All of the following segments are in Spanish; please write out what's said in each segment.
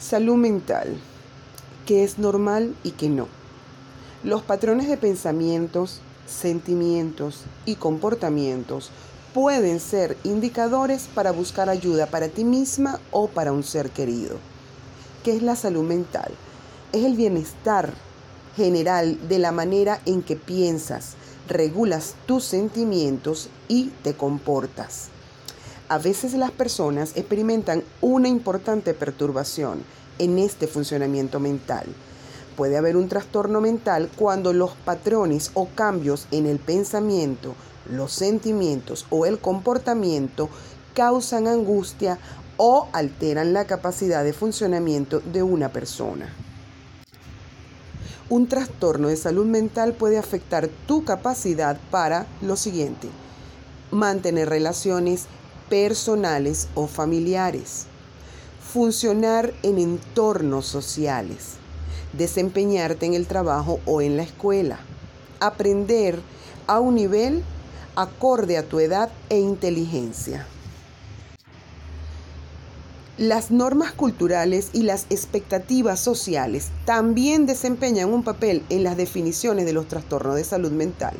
Salud mental, que es normal y que no. Los patrones de pensamientos, sentimientos y comportamientos pueden ser indicadores para buscar ayuda para ti misma o para un ser querido. ¿Qué es la salud mental? Es el bienestar general de la manera en que piensas, regulas tus sentimientos y te comportas. A veces las personas experimentan una importante perturbación en este funcionamiento mental. Puede haber un trastorno mental cuando los patrones o cambios en el pensamiento, los sentimientos o el comportamiento causan angustia o alteran la capacidad de funcionamiento de una persona. Un trastorno de salud mental puede afectar tu capacidad para lo siguiente, mantener relaciones personales o familiares, funcionar en entornos sociales, desempeñarte en el trabajo o en la escuela, aprender a un nivel acorde a tu edad e inteligencia. Las normas culturales y las expectativas sociales también desempeñan un papel en las definiciones de los trastornos de salud mental.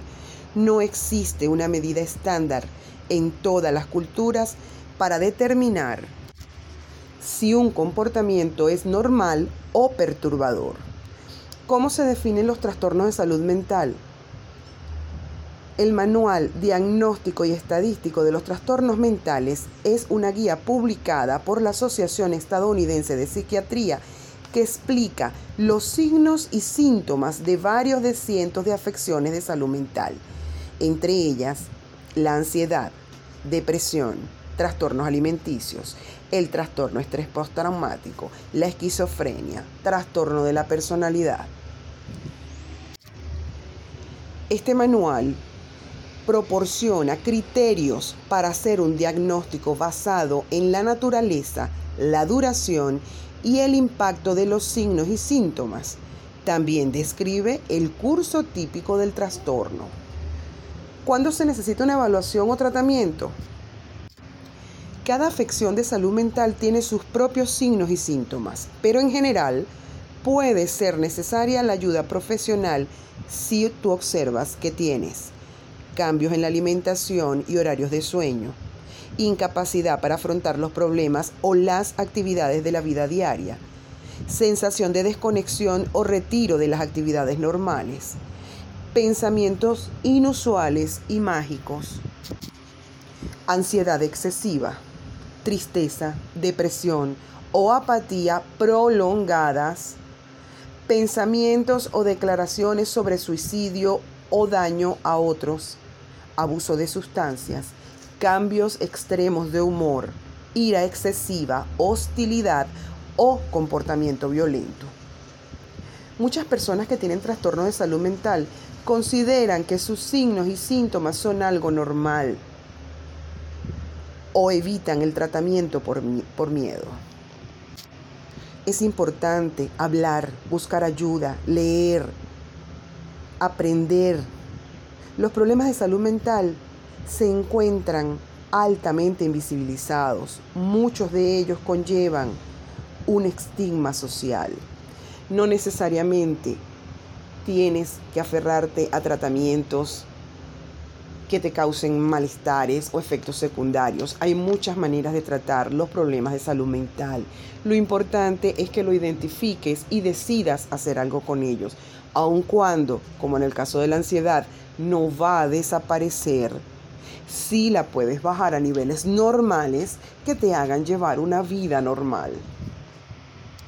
No existe una medida estándar en todas las culturas para determinar si un comportamiento es normal o perturbador. ¿Cómo se definen los trastornos de salud mental? El Manual Diagnóstico y Estadístico de los Trastornos Mentales es una guía publicada por la Asociación Estadounidense de Psiquiatría que explica los signos y síntomas de varios de cientos de afecciones de salud mental, entre ellas la ansiedad, depresión, trastornos alimenticios, el trastorno estrés postraumático, la esquizofrenia, trastorno de la personalidad. Este manual proporciona criterios para hacer un diagnóstico basado en la naturaleza, la duración y el impacto de los signos y síntomas. También describe el curso típico del trastorno. ¿Cuándo se necesita una evaluación o tratamiento? Cada afección de salud mental tiene sus propios signos y síntomas, pero en general puede ser necesaria la ayuda profesional si tú observas que tienes cambios en la alimentación y horarios de sueño, incapacidad para afrontar los problemas o las actividades de la vida diaria, sensación de desconexión o retiro de las actividades normales, pensamientos inusuales y mágicos, ansiedad excesiva, tristeza, depresión o apatía prolongadas, pensamientos o declaraciones sobre suicidio o daño a otros, abuso de sustancias, cambios extremos de humor, ira excesiva, hostilidad o comportamiento violento. Muchas personas que tienen trastorno de salud mental consideran que sus signos y síntomas son algo normal o evitan el tratamiento por, por miedo. Es importante hablar, buscar ayuda, leer, aprender. Los problemas de salud mental se encuentran altamente invisibilizados. Muchos de ellos conllevan un estigma social. No necesariamente tienes que aferrarte a tratamientos que te causen malestares o efectos secundarios. Hay muchas maneras de tratar los problemas de salud mental. Lo importante es que lo identifiques y decidas hacer algo con ellos. Aun cuando, como en el caso de la ansiedad, no va a desaparecer, sí la puedes bajar a niveles normales que te hagan llevar una vida normal.